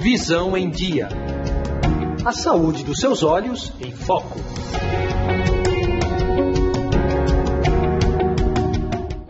Visão em Dia. A saúde dos seus olhos em foco.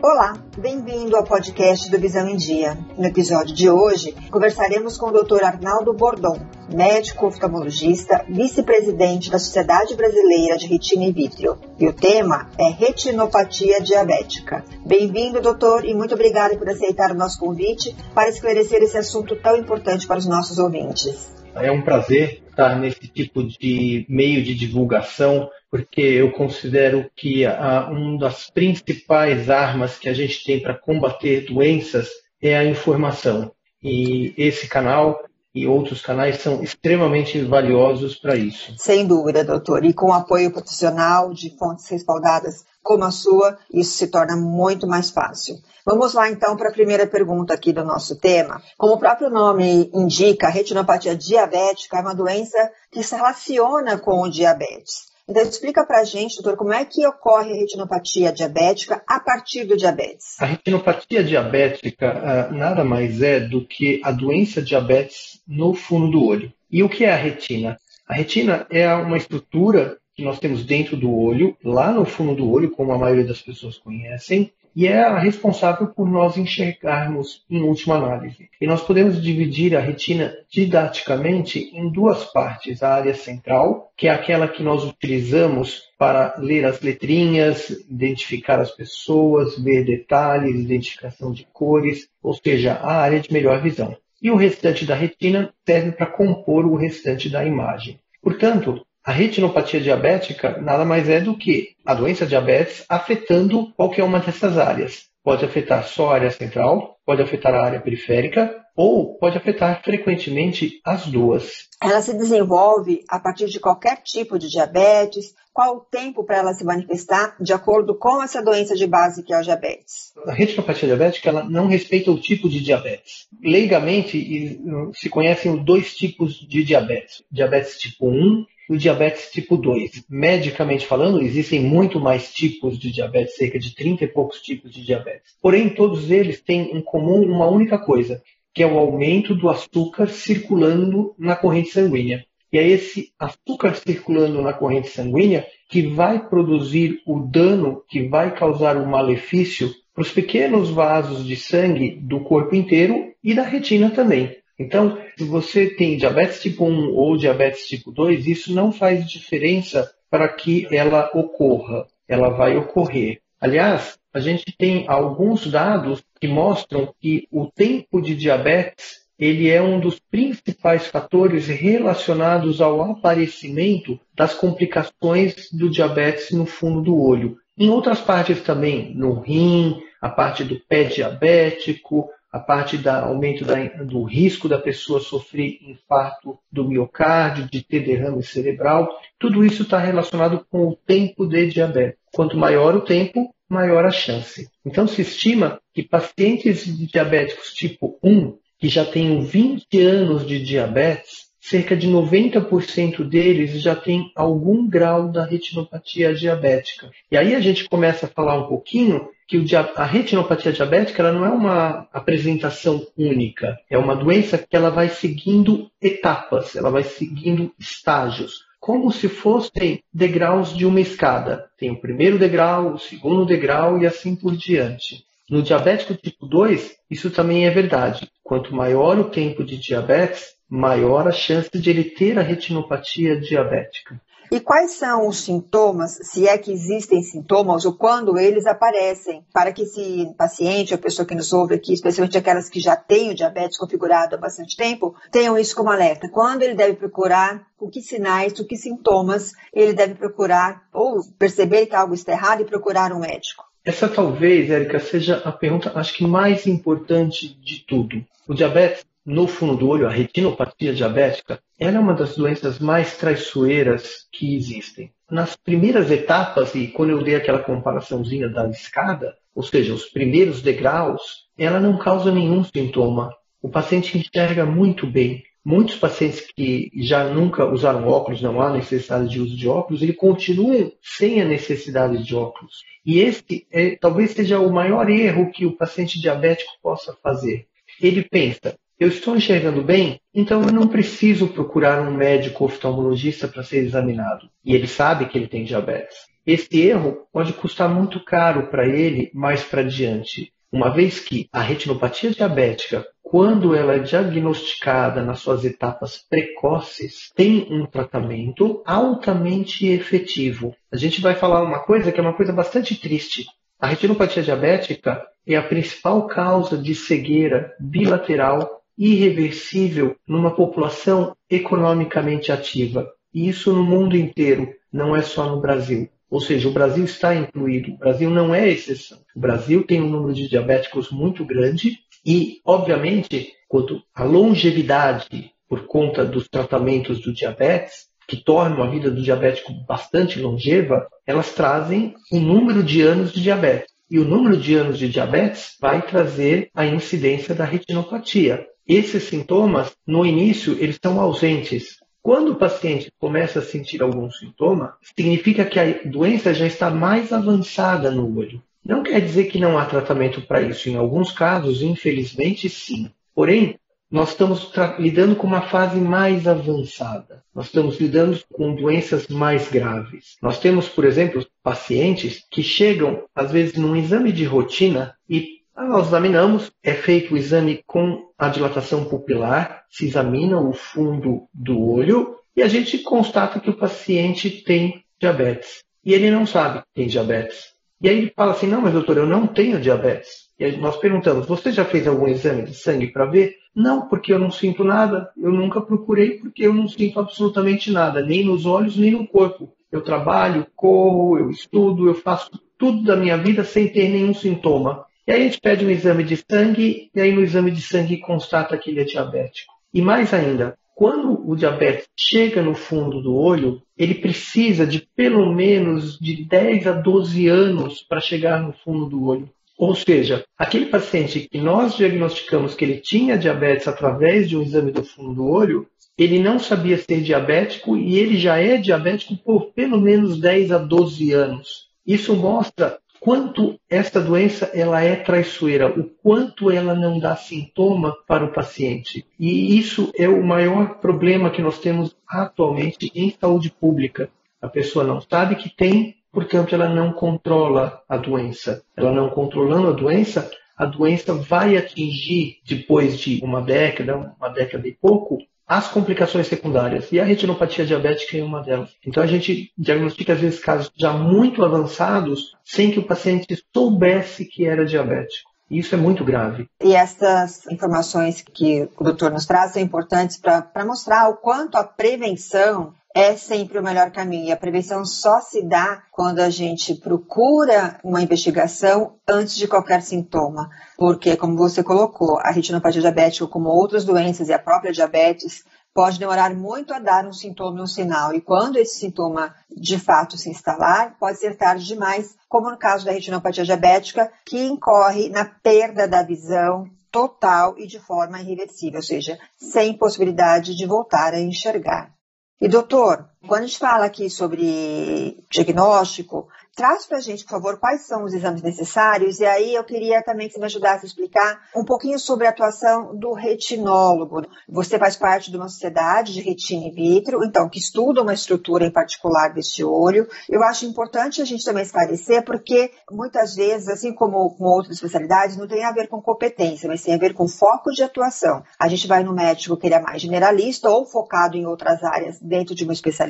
Olá, bem-vindo ao podcast do Visão em Dia. No episódio de hoje, conversaremos com o Dr. Arnaldo Bordon, médico oftalmologista, vice-presidente da Sociedade Brasileira de Retina e Vítreo. E o tema é retinopatia diabética. Bem-vindo, doutor, e muito obrigado por aceitar o nosso convite para esclarecer esse assunto tão importante para os nossos ouvintes. É um prazer estar nesse tipo de meio de divulgação porque eu considero que uma das principais armas que a gente tem para combater doenças é a informação. E esse canal e outros canais são extremamente valiosos para isso. Sem dúvida, doutor. E com apoio profissional de fontes respaldadas como a sua, isso se torna muito mais fácil. Vamos lá então para a primeira pergunta aqui do nosso tema. Como o próprio nome indica, a retinopatia diabética é uma doença que se relaciona com o diabetes. Então, explica para a gente, doutor, como é que ocorre a retinopatia diabética a partir do diabetes? A retinopatia diabética uh, nada mais é do que a doença diabetes no fundo do olho. E o que é a retina? A retina é uma estrutura que nós temos dentro do olho, lá no fundo do olho, como a maioria das pessoas conhecem, e é a responsável por nós enxergarmos em última análise. E nós podemos dividir a retina didaticamente em duas partes: a área central, que é aquela que nós utilizamos para ler as letrinhas, identificar as pessoas, ver detalhes, identificação de cores, ou seja, a área de melhor visão. E o restante da retina serve para compor o restante da imagem. Portanto, a retinopatia diabética nada mais é do que a doença diabetes afetando qualquer uma dessas áreas. Pode afetar só a área central, pode afetar a área periférica ou pode afetar frequentemente as duas. Ela se desenvolve a partir de qualquer tipo de diabetes? Qual o tempo para ela se manifestar de acordo com essa doença de base que é o diabetes? A retinopatia diabética ela não respeita o tipo de diabetes. Leigamente se conhecem dois tipos de diabetes: diabetes tipo 1 e diabetes tipo 2. Medicamente falando, existem muito mais tipos de diabetes, cerca de 30 e poucos tipos de diabetes. Porém, todos eles têm em comum uma única coisa, que é o aumento do açúcar circulando na corrente sanguínea. E é esse açúcar circulando na corrente sanguínea que vai produzir o dano, que vai causar o malefício para os pequenos vasos de sangue do corpo inteiro e da retina também. Então, se você tem diabetes tipo 1 ou diabetes tipo 2, isso não faz diferença para que ela ocorra. Ela vai ocorrer. Aliás, a gente tem alguns dados que mostram que o tempo de diabetes ele é um dos principais fatores relacionados ao aparecimento das complicações do diabetes no fundo do olho. Em outras partes também, no rim, a parte do pé diabético, a parte do aumento da, do risco da pessoa sofrer infarto do miocárdio, de ter derrame cerebral, tudo isso está relacionado com o tempo de diabetes. Quanto maior o tempo, maior a chance. Então se estima que pacientes diabéticos tipo 1, que já tenham 20 anos de diabetes, cerca de 90% deles já tem algum grau da retinopatia diabética. E aí a gente começa a falar um pouquinho que a retinopatia diabética ela não é uma apresentação única, é uma doença que ela vai seguindo etapas, ela vai seguindo estágios, como se fossem degraus de uma escada. Tem o primeiro degrau, o segundo degrau e assim por diante. No diabético tipo 2, isso também é verdade. Quanto maior o tempo de diabetes, maior a chance de ele ter a retinopatia diabética. E quais são os sintomas, se é que existem sintomas, ou quando eles aparecem, para que esse paciente, a pessoa que nos ouve aqui, especialmente aquelas que já têm o diabetes configurado há bastante tempo, tenham isso como alerta? Quando ele deve procurar, com que sinais, com que sintomas ele deve procurar, ou perceber que algo está errado e procurar um médico? Essa talvez, Érica, seja a pergunta, acho que mais importante de tudo. O diabetes no fundo do olho, a retinopatia diabética, ela é uma das doenças mais traiçoeiras que existem. Nas primeiras etapas, e quando eu dei aquela comparaçãozinha da escada, ou seja, os primeiros degraus, ela não causa nenhum sintoma. O paciente enxerga muito bem. Muitos pacientes que já nunca usaram óculos, não há necessidade de uso de óculos, ele continuam sem a necessidade de óculos. E esse é, talvez seja o maior erro que o paciente diabético possa fazer. Ele pensa, eu estou enxergando bem, então eu não preciso procurar um médico oftalmologista para ser examinado. E ele sabe que ele tem diabetes. Esse erro pode custar muito caro para ele mais para diante, uma vez que a retinopatia diabética, quando ela é diagnosticada nas suas etapas precoces, tem um tratamento altamente efetivo. A gente vai falar uma coisa que é uma coisa bastante triste. A retinopatia diabética é a principal causa de cegueira bilateral irreversível numa população economicamente ativa. E isso no mundo inteiro, não é só no Brasil. Ou seja, o Brasil está incluído. O Brasil não é exceção. O Brasil tem um número de diabéticos muito grande e, obviamente, quanto a longevidade por conta dos tratamentos do diabetes, que tornam a vida do diabético bastante longeva, elas trazem um número de anos de diabetes. E o número de anos de diabetes vai trazer a incidência da retinopatia. Esses sintomas, no início, eles estão ausentes. Quando o paciente começa a sentir algum sintoma, significa que a doença já está mais avançada no olho. Não quer dizer que não há tratamento para isso. Em alguns casos, infelizmente, sim. Porém, nós estamos lidando com uma fase mais avançada. Nós estamos lidando com doenças mais graves. Nós temos, por exemplo, pacientes que chegam, às vezes, num exame de rotina e nós examinamos, é feito o exame com a dilatação pupilar, se examina o fundo do olho e a gente constata que o paciente tem diabetes. E ele não sabe que tem diabetes. E aí ele fala assim: não, mas doutor, eu não tenho diabetes. E aí nós perguntamos: você já fez algum exame de sangue para ver? Não, porque eu não sinto nada. Eu nunca procurei porque eu não sinto absolutamente nada, nem nos olhos, nem no corpo. Eu trabalho, corro, eu estudo, eu faço tudo da minha vida sem ter nenhum sintoma. E aí a gente pede um exame de sangue, e aí no exame de sangue constata que ele é diabético. E mais ainda, quando o diabetes chega no fundo do olho, ele precisa de pelo menos de 10 a 12 anos para chegar no fundo do olho. Ou seja, aquele paciente que nós diagnosticamos que ele tinha diabetes através de um exame do fundo do olho, ele não sabia ser diabético e ele já é diabético por pelo menos 10 a 12 anos. Isso mostra quanto esta doença ela é traiçoeira, o quanto ela não dá sintoma para o paciente. E isso é o maior problema que nós temos atualmente em saúde pública. A pessoa não sabe que tem, portanto ela não controla a doença. Ela não controlando a doença, a doença vai atingir, depois de uma década, uma década e pouco, as complicações secundárias. E a retinopatia diabética é uma delas. Então a gente diagnostica às vezes casos já muito avançados sem que o paciente soubesse que era diabético. Isso é muito grave. E essas informações que o doutor nos traz são importantes para mostrar o quanto a prevenção é sempre o melhor caminho. E a prevenção só se dá quando a gente procura uma investigação antes de qualquer sintoma. Porque, como você colocou, a retinopatia diabética, como outras doenças e a própria diabetes, pode demorar muito a dar um sintoma e um sinal. E quando esse sintoma de fato se instalar, pode ser tarde demais, como no caso da retinopatia diabética, que incorre na perda da visão total e de forma irreversível, ou seja, sem possibilidade de voltar a enxergar. E doutor, quando a gente fala aqui sobre diagnóstico, Traz para a gente, por favor, quais são os exames necessários e aí eu queria também que você me ajudasse a explicar um pouquinho sobre a atuação do retinólogo. Você faz parte de uma sociedade de retina in vitro, então, que estuda uma estrutura em particular deste olho. Eu acho importante a gente também esclarecer porque muitas vezes, assim como com outras especialidades, não tem a ver com competência, mas tem a ver com foco de atuação. A gente vai no médico que ele é mais generalista ou focado em outras áreas dentro de uma especialidade.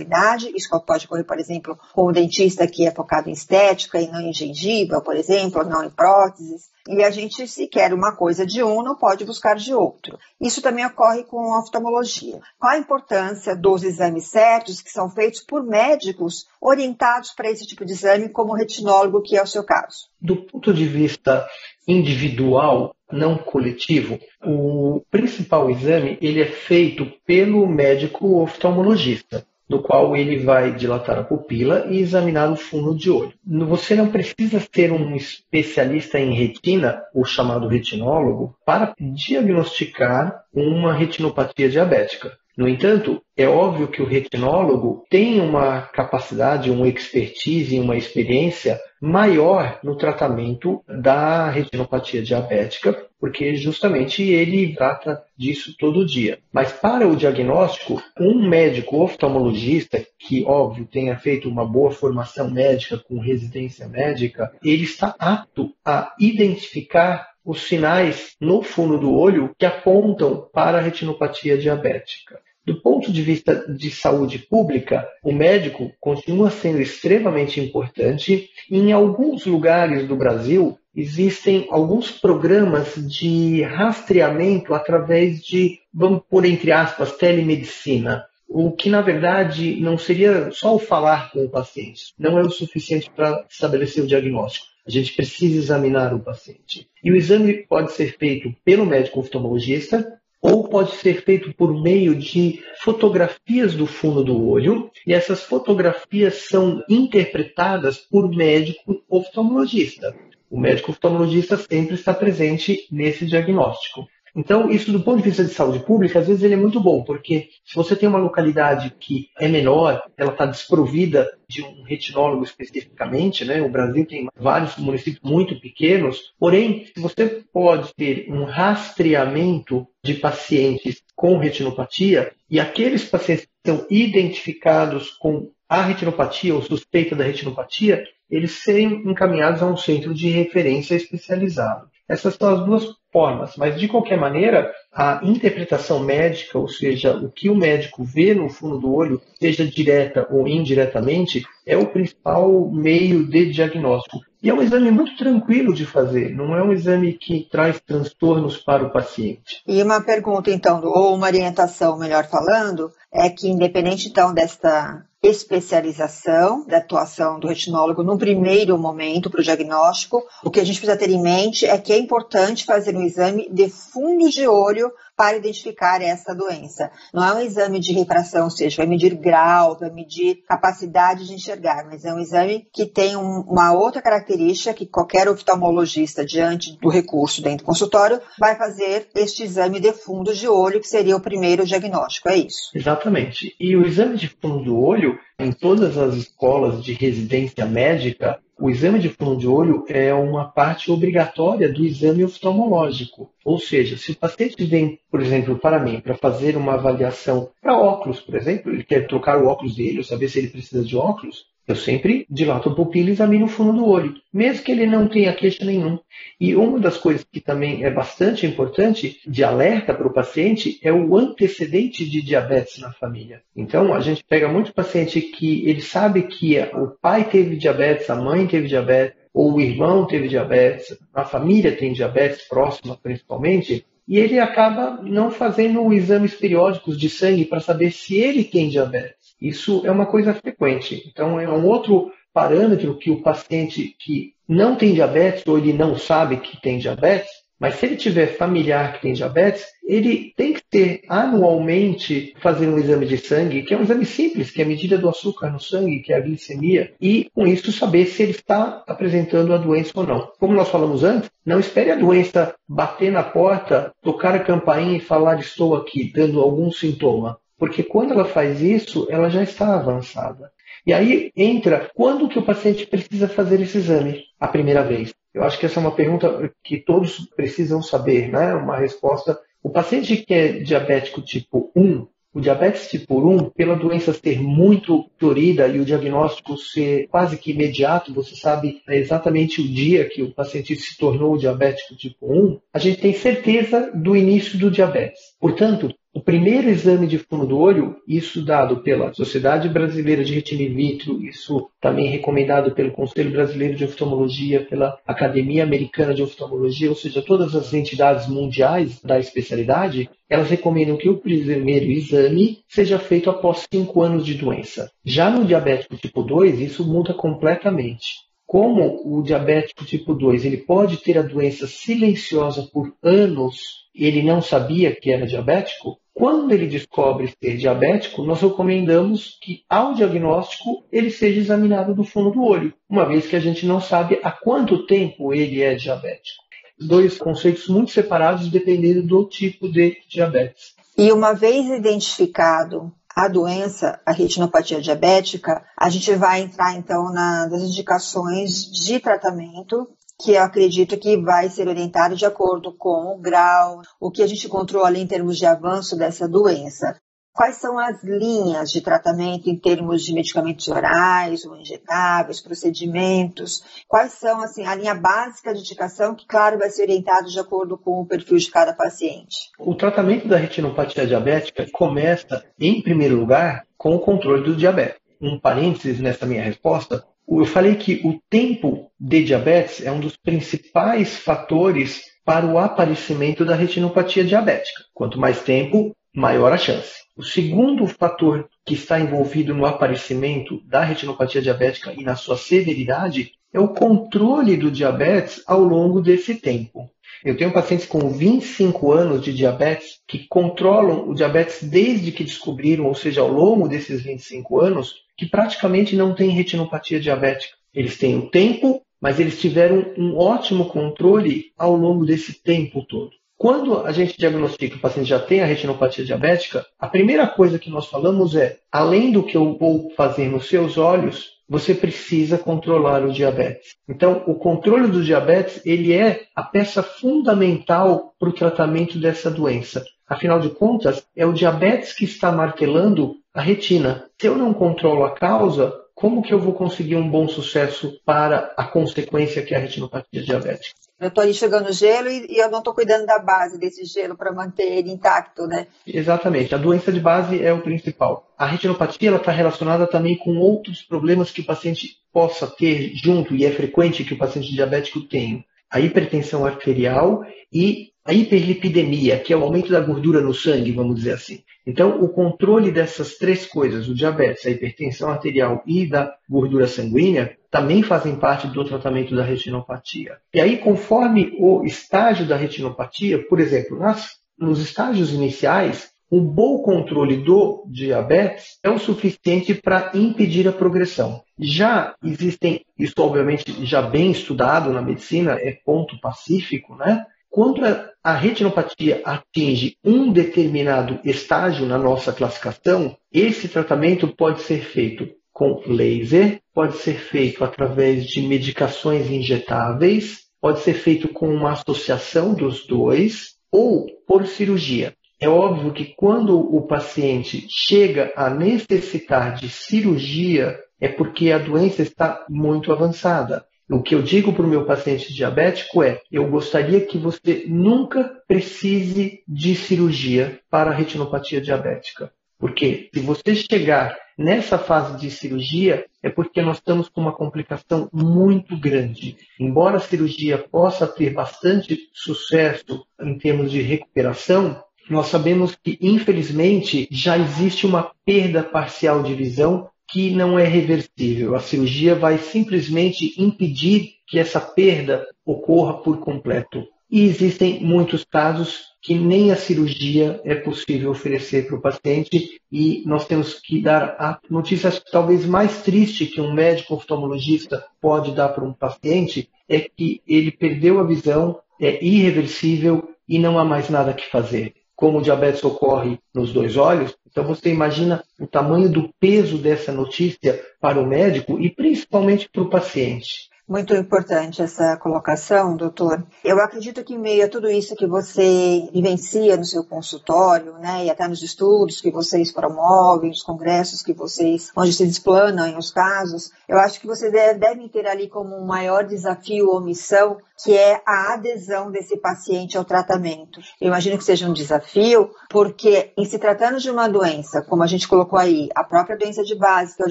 Isso pode ocorrer, por exemplo, com o dentista que é focado em estética e não em gengiva, por exemplo, não em próteses. E a gente, se quer uma coisa de um, não pode buscar de outro. Isso também ocorre com a oftalmologia. Qual a importância dos exames certos que são feitos por médicos orientados para esse tipo de exame, como o retinólogo, que é o seu caso? Do ponto de vista individual, não coletivo, o principal exame ele é feito pelo médico oftalmologista no qual ele vai dilatar a pupila e examinar o fundo de olho. Você não precisa ser um especialista em retina, o chamado retinólogo, para diagnosticar uma retinopatia diabética. No entanto, é óbvio que o retinólogo tem uma capacidade, uma expertise, uma experiência maior no tratamento da retinopatia diabética, porque justamente ele trata disso todo dia. Mas para o diagnóstico, um médico oftalmologista que, óbvio, tenha feito uma boa formação médica com residência médica, ele está apto a identificar os sinais no fundo do olho que apontam para a retinopatia diabética. Do ponto de vista de saúde pública, o médico continua sendo extremamente importante. E em alguns lugares do Brasil, existem alguns programas de rastreamento através de, vamos por entre aspas, telemedicina. O que, na verdade, não seria só o falar com o paciente, não é o suficiente para estabelecer o diagnóstico. A gente precisa examinar o paciente. E o exame pode ser feito pelo médico oftalmologista ou pode ser feito por meio de fotografias do fundo do olho, e essas fotografias são interpretadas por médico oftalmologista. O médico oftalmologista sempre está presente nesse diagnóstico. Então, isso do ponto de vista de saúde pública, às vezes ele é muito bom, porque se você tem uma localidade que é menor, ela está desprovida de um retinólogo especificamente, né? O Brasil tem vários municípios muito pequenos, porém, se você pode ter um rastreamento de pacientes com retinopatia e aqueles pacientes que são identificados com a retinopatia ou suspeita da retinopatia, eles serem encaminhados a um centro de referência especializado. Essas são as duas formas, mas de qualquer maneira, a interpretação médica, ou seja, o que o médico vê no fundo do olho, seja direta ou indiretamente, é o principal meio de diagnóstico. E é um exame muito tranquilo de fazer, não é um exame que traz transtornos para o paciente. E uma pergunta, então, ou uma orientação, melhor falando, é que independente então desta especialização da atuação do retinólogo no primeiro momento para o diagnóstico, o que a gente precisa ter em mente é que é importante fazer um exame de fundo de olho para identificar essa doença. Não é um exame de refração, ou seja, vai medir grau, vai medir capacidade de enxergar, mas é um exame que tem um, uma outra característica que qualquer oftalmologista, diante do recurso dentro do consultório, vai fazer este exame de fundo de olho, que seria o primeiro diagnóstico, é isso? Exatamente. E o exame de fundo do olho, em todas as escolas de residência médica, o exame de fundo de olho é uma parte obrigatória do exame oftalmológico. Ou seja, se o paciente vem, por exemplo, para mim para fazer uma avaliação para óculos, por exemplo, ele quer trocar o óculos dele, ou saber se ele precisa de óculos, eu sempre dilato a pupila e examino o fundo do olho, mesmo que ele não tenha queixa nenhum. E uma das coisas que também é bastante importante de alerta para o paciente é o antecedente de diabetes na família. Então, a gente pega muito paciente que ele sabe que o pai teve diabetes, a mãe teve diabetes, ou o irmão teve diabetes, a família tem diabetes próxima principalmente, e ele acaba não fazendo exames periódicos de sangue para saber se ele tem diabetes. Isso é uma coisa frequente. Então, é um outro parâmetro que o paciente que não tem diabetes ou ele não sabe que tem diabetes, mas se ele tiver familiar que tem diabetes, ele tem que ter anualmente fazer um exame de sangue, que é um exame simples, que é a medida do açúcar no sangue, que é a glicemia, e com isso saber se ele está apresentando a doença ou não. Como nós falamos antes, não espere a doença bater na porta, tocar a campainha e falar estou aqui, dando algum sintoma. Porque quando ela faz isso, ela já está avançada. E aí entra quando que o paciente precisa fazer esse exame a primeira vez. Eu acho que essa é uma pergunta que todos precisam saber, né? Uma resposta. O paciente que é diabético tipo 1, o diabetes tipo 1, pela doença ser muito florida e o diagnóstico ser quase que imediato, você sabe exatamente o dia que o paciente se tornou diabético tipo 1, a gente tem certeza do início do diabetes. Portanto, o primeiro exame de fundo do olho, isso dado pela Sociedade Brasileira de Retina in Vitro, isso também recomendado pelo Conselho Brasileiro de Oftalmologia, pela Academia Americana de Oftalmologia, ou seja, todas as entidades mundiais da especialidade, elas recomendam que o primeiro exame seja feito após cinco anos de doença. Já no diabético tipo 2, isso muda completamente. Como o diabético tipo 2 ele pode ter a doença silenciosa por anos ele não sabia que era diabético, quando ele descobre ser diabético, nós recomendamos que, ao diagnóstico, ele seja examinado do fundo do olho, uma vez que a gente não sabe há quanto tempo ele é diabético. Dois conceitos muito separados dependendo do tipo de diabetes. E uma vez identificado a doença, a retinopatia diabética, a gente vai entrar então nas indicações de tratamento que eu acredito que vai ser orientado de acordo com o grau, o que a gente controla em termos de avanço dessa doença. Quais são as linhas de tratamento em termos de medicamentos orais ou injetáveis, procedimentos? Quais são assim a linha básica de indicação que, claro, vai ser orientado de acordo com o perfil de cada paciente? O tratamento da retinopatia diabética começa, em primeiro lugar, com o controle do diabetes. Um parênteses nessa minha resposta, eu falei que o tempo de diabetes é um dos principais fatores para o aparecimento da retinopatia diabética. Quanto mais tempo, maior a chance. O segundo fator que está envolvido no aparecimento da retinopatia diabética e na sua severidade é o controle do diabetes ao longo desse tempo. Eu tenho pacientes com 25 anos de diabetes que controlam o diabetes desde que descobriram, ou seja, ao longo desses 25 anos, que praticamente não têm retinopatia diabética. Eles têm o tempo, mas eles tiveram um ótimo controle ao longo desse tempo todo. Quando a gente diagnostica que o paciente já tem a retinopatia diabética, a primeira coisa que nós falamos é, além do que eu vou fazer nos seus olhos, você precisa controlar o diabetes. Então, o controle do diabetes, ele é a peça fundamental para o tratamento dessa doença. Afinal de contas, é o diabetes que está martelando a retina. Se eu não controlo a causa, como que eu vou conseguir um bom sucesso para a consequência que é a retinopatia diabética? Eu estou ali chegando gelo e, e eu não estou cuidando da base desse gelo para manter ele intacto, né? Exatamente. A doença de base é o principal. A retinopatia está relacionada também com outros problemas que o paciente possa ter junto, e é frequente que o paciente diabético tenha. A hipertensão arterial e a hiperlipidemia, que é o aumento da gordura no sangue, vamos dizer assim. Então, o controle dessas três coisas, o diabetes, a hipertensão arterial e da gordura sanguínea, também fazem parte do tratamento da retinopatia. E aí, conforme o estágio da retinopatia, por exemplo, nas, nos estágios iniciais, um bom controle do diabetes é o suficiente para impedir a progressão. Já existem, isso obviamente já bem estudado na medicina, é ponto pacífico, né? Quando a retinopatia atinge um determinado estágio na nossa classificação, esse tratamento pode ser feito com laser, pode ser feito através de medicações injetáveis, pode ser feito com uma associação dos dois ou por cirurgia. É óbvio que quando o paciente chega a necessitar de cirurgia, é porque a doença está muito avançada. O que eu digo para o meu paciente diabético é: eu gostaria que você nunca precise de cirurgia para retinopatia diabética. Porque se você chegar nessa fase de cirurgia, é porque nós estamos com uma complicação muito grande. Embora a cirurgia possa ter bastante sucesso em termos de recuperação, nós sabemos que, infelizmente, já existe uma perda parcial de visão que não é reversível. A cirurgia vai simplesmente impedir que essa perda ocorra por completo. E existem muitos casos que nem a cirurgia é possível oferecer para o paciente e nós temos que dar a notícia talvez mais triste que um médico oftalmologista pode dar para um paciente é que ele perdeu a visão, é irreversível e não há mais nada que fazer. Como o diabetes ocorre nos dois olhos, então você imagina o tamanho do peso dessa notícia para o médico e principalmente para o paciente. Muito importante essa colocação, doutor. Eu acredito que em meio a tudo isso que você vivencia no seu consultório, né, e até nos estudos que vocês promovem, os congressos que vocês, onde vocês explanam os casos, eu acho que você deve, deve ter ali como um maior desafio ou missão que é a adesão desse paciente ao tratamento. Eu imagino que seja um desafio, porque em se tratando de uma doença, como a gente colocou aí, a própria doença de base, que é o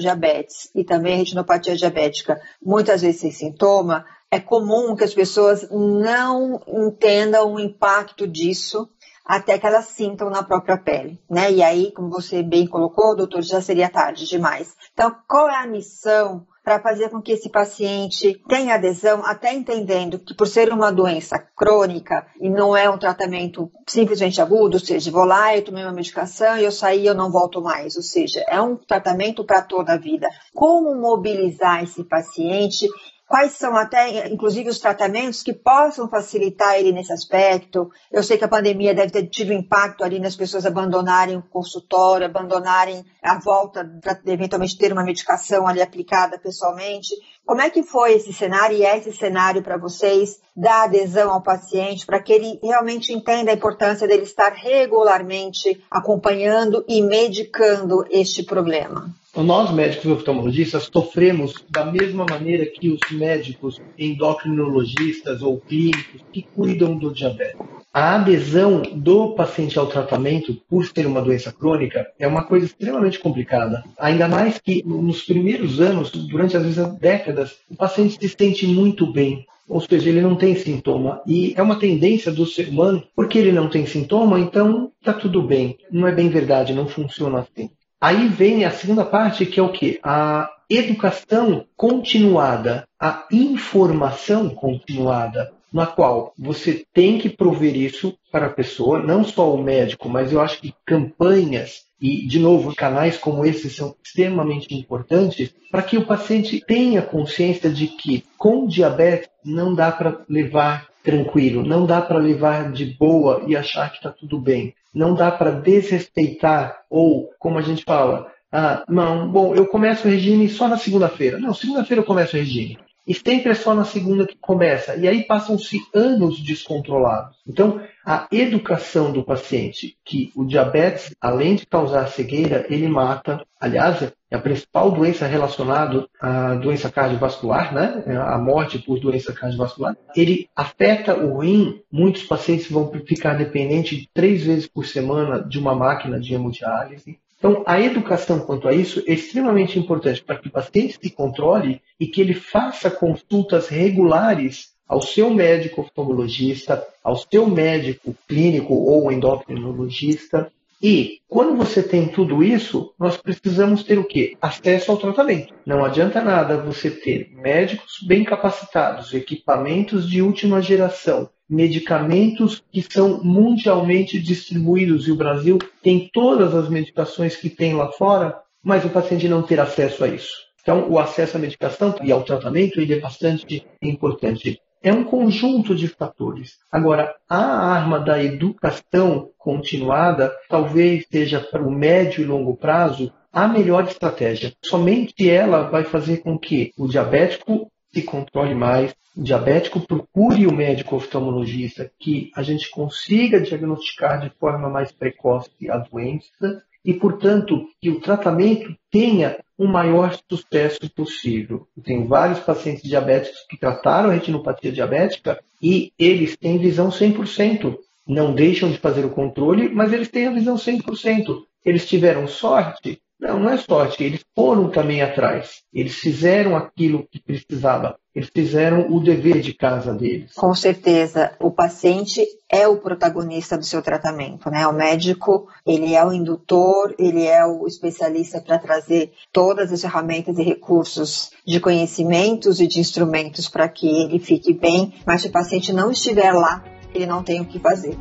diabetes, e também a retinopatia diabética, muitas vezes sem sintoma, é comum que as pessoas não entendam o impacto disso até que elas sintam na própria pele, né? E aí, como você bem colocou, doutor, já seria tarde demais. Então, qual é a missão para fazer com que esse paciente tenha adesão, até entendendo que por ser uma doença crônica e não é um tratamento simplesmente agudo, ou seja, vou lá, eu tomei uma medicação e eu saí, eu não volto mais, ou seja, é um tratamento para toda a vida. Como mobilizar esse paciente quais são até, inclusive, os tratamentos que possam facilitar ele nesse aspecto. Eu sei que a pandemia deve ter tido impacto ali nas pessoas abandonarem o consultório, abandonarem a volta para eventualmente ter uma medicação ali aplicada pessoalmente. Como é que foi esse cenário e é esse cenário para vocês da adesão ao paciente para que ele realmente entenda a importância dele estar regularmente acompanhando e medicando este problema? Nós, médicos oftalmologistas, sofremos da mesma maneira que os médicos endocrinologistas ou clínicos que cuidam do diabetes. A adesão do paciente ao tratamento, por ser uma doença crônica, é uma coisa extremamente complicada. Ainda mais que nos primeiros anos, durante às vezes décadas, o paciente se sente muito bem, ou seja, ele não tem sintoma. E é uma tendência do ser humano, porque ele não tem sintoma, então está tudo bem. Não é bem verdade, não funciona assim. Aí vem a segunda parte, que é o que? A educação continuada, a informação continuada, na qual você tem que prover isso para a pessoa, não só o médico, mas eu acho que campanhas e, de novo, canais como esses são extremamente importantes para que o paciente tenha consciência de que com diabetes não dá para levar tranquilo, não dá para levar de boa e achar que está tudo bem. Não dá para desrespeitar ou, como a gente fala, ah, não, bom, eu começo o regime só na segunda-feira. Não, segunda-feira eu começo o regime. E sempre é só na segunda que começa. E aí passam-se anos descontrolados. Então, a educação do paciente, que o diabetes, além de causar cegueira, ele mata. Aliás, é a principal doença relacionada à doença cardiovascular, né? a morte por doença cardiovascular. Ele afeta o rim. Muitos pacientes vão ficar dependentes três vezes por semana de uma máquina de hemodiálise. Então, a educação quanto a isso é extremamente importante para que o paciente se controle e que ele faça consultas regulares ao seu médico oftalmologista, ao seu médico clínico ou endocrinologista. E quando você tem tudo isso, nós precisamos ter o quê? Acesso ao tratamento. Não adianta nada você ter médicos bem capacitados, equipamentos de última geração, medicamentos que são mundialmente distribuídos e o Brasil tem todas as medicações que tem lá fora, mas o paciente não ter acesso a isso. Então, o acesso à medicação e ao tratamento ele é bastante importante. É um conjunto de fatores. Agora, a arma da educação continuada talvez seja para o médio e longo prazo a melhor estratégia. Somente ela vai fazer com que o diabético se controle mais, o diabético procure o médico oftalmologista, que a gente consiga diagnosticar de forma mais precoce a doença e, portanto, que o tratamento tenha o maior sucesso possível. Eu tenho vários pacientes diabéticos que trataram retinopatia diabética e eles têm visão 100%. Não deixam de fazer o controle, mas eles têm a visão 100%. Eles tiveram sorte não, não é sorte. Eles foram também atrás. Eles fizeram aquilo que precisava. Eles fizeram o dever de casa deles. Com certeza, o paciente é o protagonista do seu tratamento, né? O médico, ele é o indutor, ele é o especialista para trazer todas as ferramentas e recursos de conhecimentos e de instrumentos para que ele fique bem, mas se o paciente não estiver lá, ele não tem o que fazer.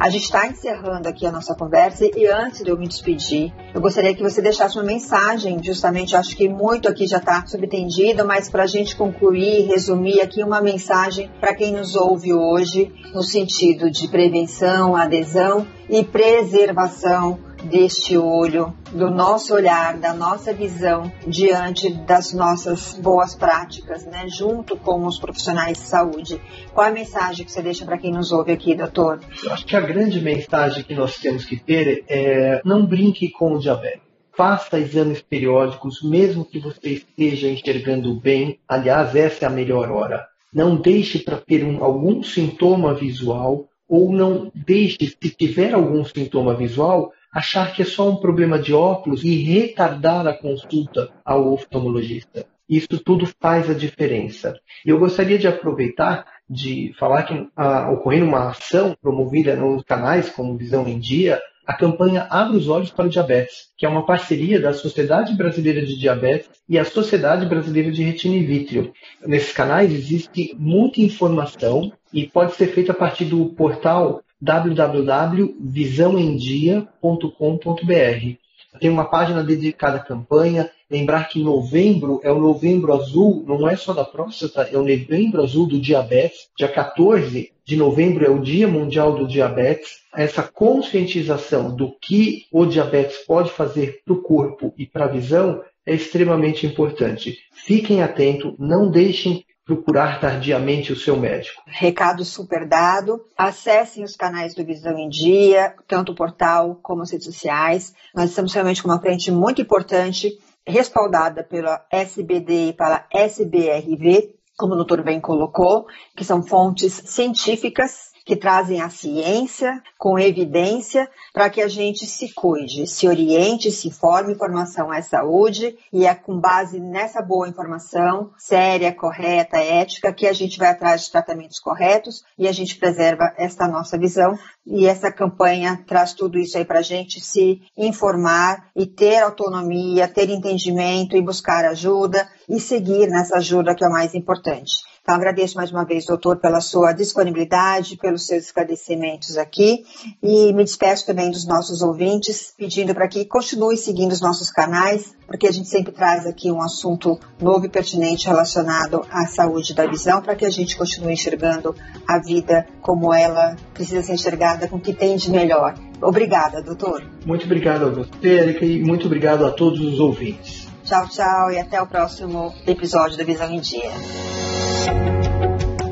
A gente está encerrando aqui a nossa conversa e antes de eu me despedir, eu gostaria que você deixasse uma mensagem, justamente, acho que muito aqui já está subentendido, mas para a gente concluir, resumir aqui uma mensagem para quem nos ouve hoje, no sentido de prevenção, adesão e preservação deste olho, do nosso olhar, da nossa visão diante das nossas boas práticas, né, junto com os profissionais de saúde. Qual a mensagem que você deixa para quem nos ouve aqui, doutor? Eu acho que a grande mensagem que nós temos que ter é não brinque com o diabetes. Faça exames periódicos, mesmo que você esteja enxergando bem. Aliás, essa é a melhor hora. Não deixe para ter um, algum sintoma visual ou não deixe, se tiver algum sintoma visual, achar que é só um problema de óculos e retardar a consulta ao oftalmologista. Isso tudo faz a diferença. Eu gostaria de aproveitar de falar que ah, ocorrendo uma ação promovida nos canais como Visão em Dia, a campanha Abre os Olhos para o Diabetes, que é uma parceria da Sociedade Brasileira de Diabetes e a Sociedade Brasileira de Retina e Vítreo. Nesses canais existe muita informação e pode ser feita a partir do portal www.visãoemdia.com.br. Tem uma página dedicada à campanha. Lembrar que novembro é o novembro azul, não é só da próstata, é o novembro azul do diabetes. Dia 14 de novembro é o Dia Mundial do Diabetes. Essa conscientização do que o diabetes pode fazer para o corpo e para a visão é extremamente importante. Fiquem atentos, não deixem procurar tardiamente o seu médico. Recado super dado. Acessem os canais do Visão em Dia, tanto o portal como as redes sociais. Nós estamos realmente com uma frente muito importante, respaldada pela SBD e pela SBRV, como o doutor bem colocou, que são fontes científicas que trazem a ciência com evidência para que a gente se cuide, se oriente, se informe. Informação é saúde e é com base nessa boa informação, séria, correta, ética, que a gente vai atrás de tratamentos corretos e a gente preserva essa nossa visão. E essa campanha traz tudo isso aí para a gente se informar e ter autonomia, ter entendimento e buscar ajuda e seguir nessa ajuda que é o mais importante. Então, agradeço mais uma vez, doutor, pela sua disponibilidade, pelos seus esclarecimentos aqui e me despeço também dos nossos ouvintes, pedindo para que continue seguindo os nossos canais, porque a gente sempre traz aqui um assunto novo e pertinente relacionado à saúde da visão, para que a gente continue enxergando a vida como ela precisa ser enxergada, com o que tem de melhor. Obrigada, doutor. Muito obrigado a você, Erika, e muito obrigado a todos os ouvintes. Tchau, tchau, e até o próximo episódio da Visão em Dia.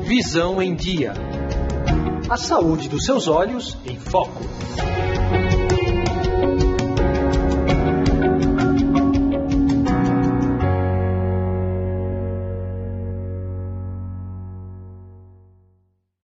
Visão em Dia. A saúde dos seus olhos em foco.